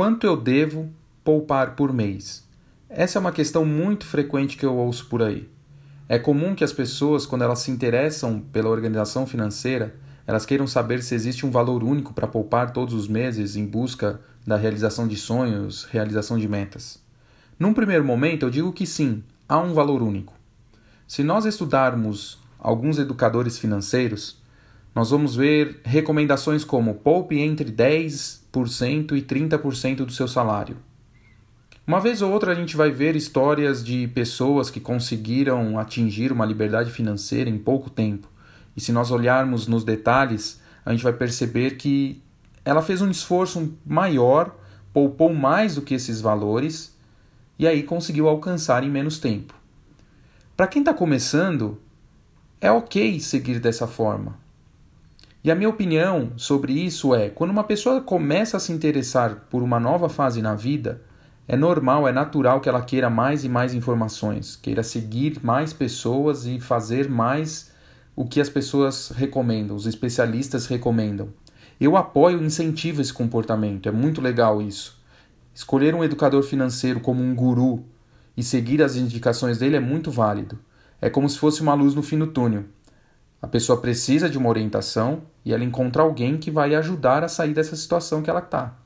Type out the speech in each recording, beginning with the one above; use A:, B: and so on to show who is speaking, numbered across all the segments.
A: quanto eu devo poupar por mês? Essa é uma questão muito frequente que eu ouço por aí. É comum que as pessoas, quando elas se interessam pela organização financeira, elas queiram saber se existe um valor único para poupar todos os meses em busca da realização de sonhos, realização de metas. Num primeiro momento, eu digo que sim, há um valor único. Se nós estudarmos alguns educadores financeiros, nós vamos ver recomendações como poupe entre 10% e 30% do seu salário. Uma vez ou outra a gente vai ver histórias de pessoas que conseguiram atingir uma liberdade financeira em pouco tempo. E se nós olharmos nos detalhes, a gente vai perceber que ela fez um esforço maior, poupou mais do que esses valores e aí conseguiu alcançar em menos tempo. Para quem está começando, é ok seguir dessa forma. E a minha opinião sobre isso é: quando uma pessoa começa a se interessar por uma nova fase na vida, é normal, é natural que ela queira mais e mais informações, queira seguir mais pessoas e fazer mais o que as pessoas recomendam, os especialistas recomendam. Eu apoio e incentivo esse comportamento, é muito legal isso. Escolher um educador financeiro como um guru e seguir as indicações dele é muito válido. É como se fosse uma luz no fim do túnel. A pessoa precisa de uma orientação e ela encontra alguém que vai ajudar a sair dessa situação que ela está.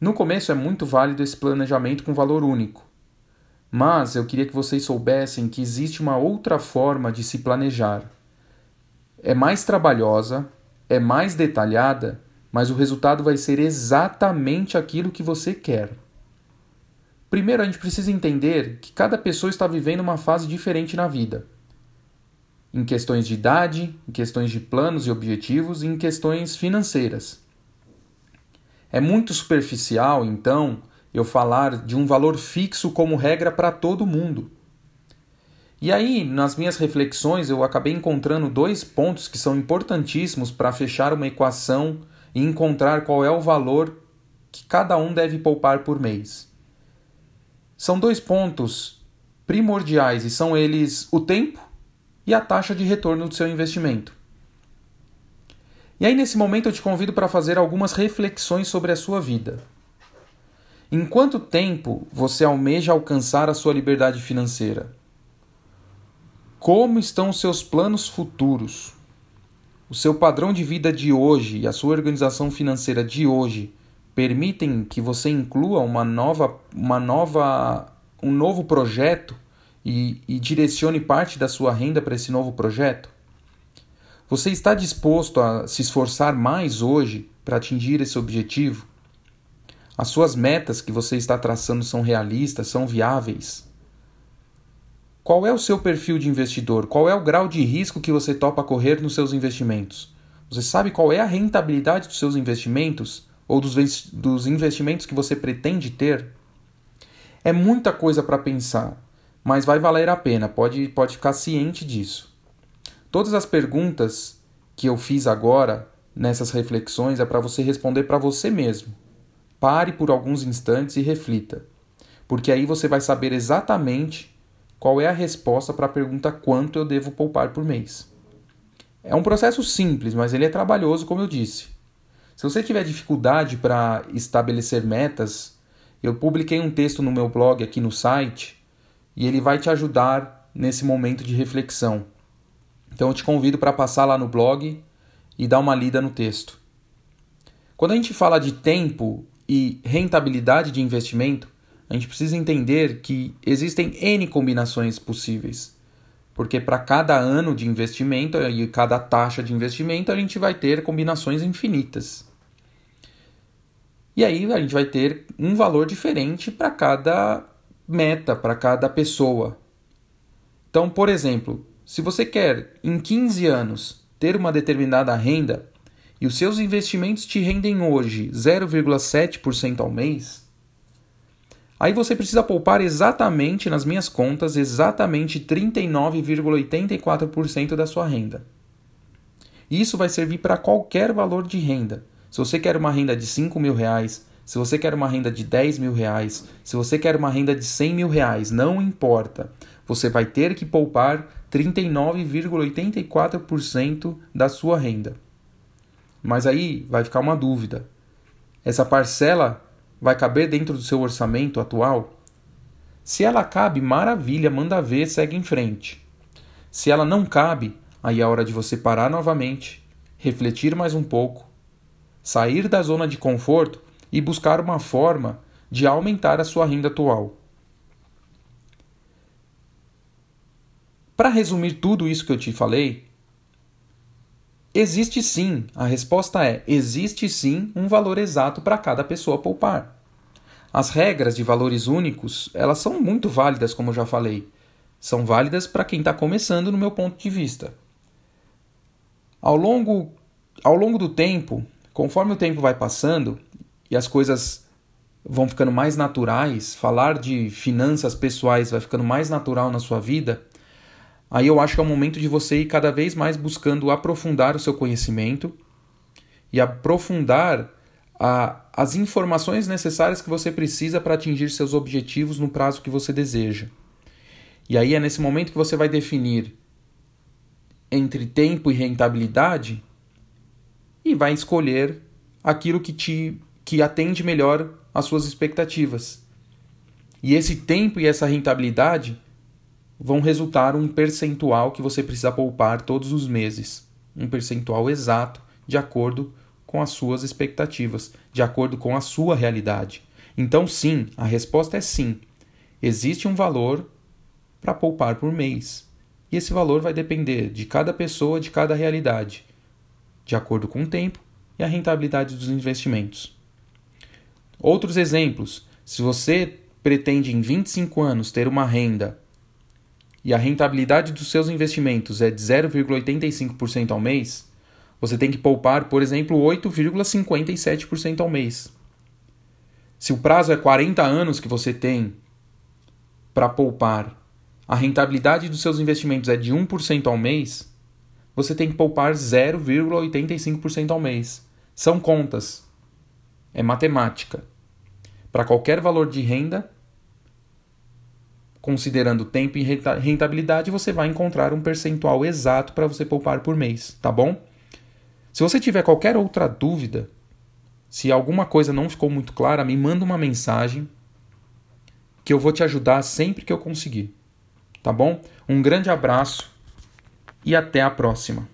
A: No começo é muito válido esse planejamento com valor único, mas eu queria que vocês soubessem que existe uma outra forma de se planejar. É mais trabalhosa, é mais detalhada, mas o resultado vai ser exatamente aquilo que você quer. Primeiro, a gente precisa entender que cada pessoa está vivendo uma fase diferente na vida em questões de idade, em questões de planos e objetivos e em questões financeiras. É muito superficial, então, eu falar de um valor fixo como regra para todo mundo. E aí, nas minhas reflexões, eu acabei encontrando dois pontos que são importantíssimos para fechar uma equação e encontrar qual é o valor que cada um deve poupar por mês. São dois pontos primordiais e são eles o tempo e a taxa de retorno do seu investimento. E aí, nesse momento, eu te convido para fazer algumas reflexões sobre a sua vida. Em quanto tempo você almeja alcançar a sua liberdade financeira? Como estão os seus planos futuros? O seu padrão de vida de hoje e a sua organização financeira de hoje permitem que você inclua uma nova, uma nova, um novo projeto e, e direcione parte da sua renda para esse novo projeto? Você está disposto a se esforçar mais hoje para atingir esse objetivo? As suas metas que você está traçando são realistas, são viáveis? Qual é o seu perfil de investidor? Qual é o grau de risco que você topa correr nos seus investimentos? Você sabe qual é a rentabilidade dos seus investimentos ou dos, dos investimentos que você pretende ter? É muita coisa para pensar mas vai valer a pena, pode, pode ficar ciente disso. Todas as perguntas que eu fiz agora nessas reflexões é para você responder para você mesmo. Pare por alguns instantes e reflita, porque aí você vai saber exatamente qual é a resposta para a pergunta quanto eu devo poupar por mês. É um processo simples, mas ele é trabalhoso, como eu disse. Se você tiver dificuldade para estabelecer metas, eu publiquei um texto no meu blog aqui no site e ele vai te ajudar nesse momento de reflexão. Então eu te convido para passar lá no blog e dar uma lida no texto. Quando a gente fala de tempo e rentabilidade de investimento, a gente precisa entender que existem N combinações possíveis. Porque para cada ano de investimento e cada taxa de investimento, a gente vai ter combinações infinitas. E aí a gente vai ter um valor diferente para cada meta para cada pessoa. Então, por exemplo, se você quer em 15 anos ter uma determinada renda e os seus investimentos te rendem hoje 0,7% ao mês, aí você precisa poupar exatamente nas minhas contas exatamente 39,84% da sua renda. Isso vai servir para qualquer valor de renda. Se você quer uma renda de 5 mil reais, se você quer uma renda de 10 mil reais, se você quer uma renda de 100 mil reais, não importa. Você vai ter que poupar 39,84% da sua renda. Mas aí vai ficar uma dúvida. Essa parcela vai caber dentro do seu orçamento atual? Se ela cabe, maravilha, manda ver, segue em frente. Se ela não cabe, aí é hora de você parar novamente, refletir mais um pouco, sair da zona de conforto e buscar uma forma de aumentar a sua renda atual. Para resumir tudo isso que eu te falei, existe sim, a resposta é: existe sim um valor exato para cada pessoa poupar. As regras de valores únicos, elas são muito válidas, como eu já falei. São válidas para quem está começando, no meu ponto de vista. Ao longo, ao longo do tempo, conforme o tempo vai passando e as coisas vão ficando mais naturais, falar de finanças pessoais vai ficando mais natural na sua vida, aí eu acho que é o momento de você ir cada vez mais buscando aprofundar o seu conhecimento e aprofundar a, as informações necessárias que você precisa para atingir seus objetivos no prazo que você deseja. E aí é nesse momento que você vai definir entre tempo e rentabilidade e vai escolher aquilo que te que atende melhor às suas expectativas. E esse tempo e essa rentabilidade vão resultar um percentual que você precisa poupar todos os meses, um percentual exato de acordo com as suas expectativas, de acordo com a sua realidade. Então, sim, a resposta é sim. Existe um valor para poupar por mês. E esse valor vai depender de cada pessoa, de cada realidade, de acordo com o tempo e a rentabilidade dos investimentos. Outros exemplos: se você pretende em 25 anos ter uma renda e a rentabilidade dos seus investimentos é de 0,85% ao mês, você tem que poupar, por exemplo, 8,57% ao mês. Se o prazo é 40 anos que você tem para poupar, a rentabilidade dos seus investimentos é de 1% ao mês, você tem que poupar 0,85% ao mês. São contas. É matemática. Para qualquer valor de renda, considerando tempo e rentabilidade, você vai encontrar um percentual exato para você poupar por mês, tá bom? Se você tiver qualquer outra dúvida, se alguma coisa não ficou muito clara, me manda uma mensagem que eu vou te ajudar sempre que eu conseguir. Tá bom? Um grande abraço e até a próxima.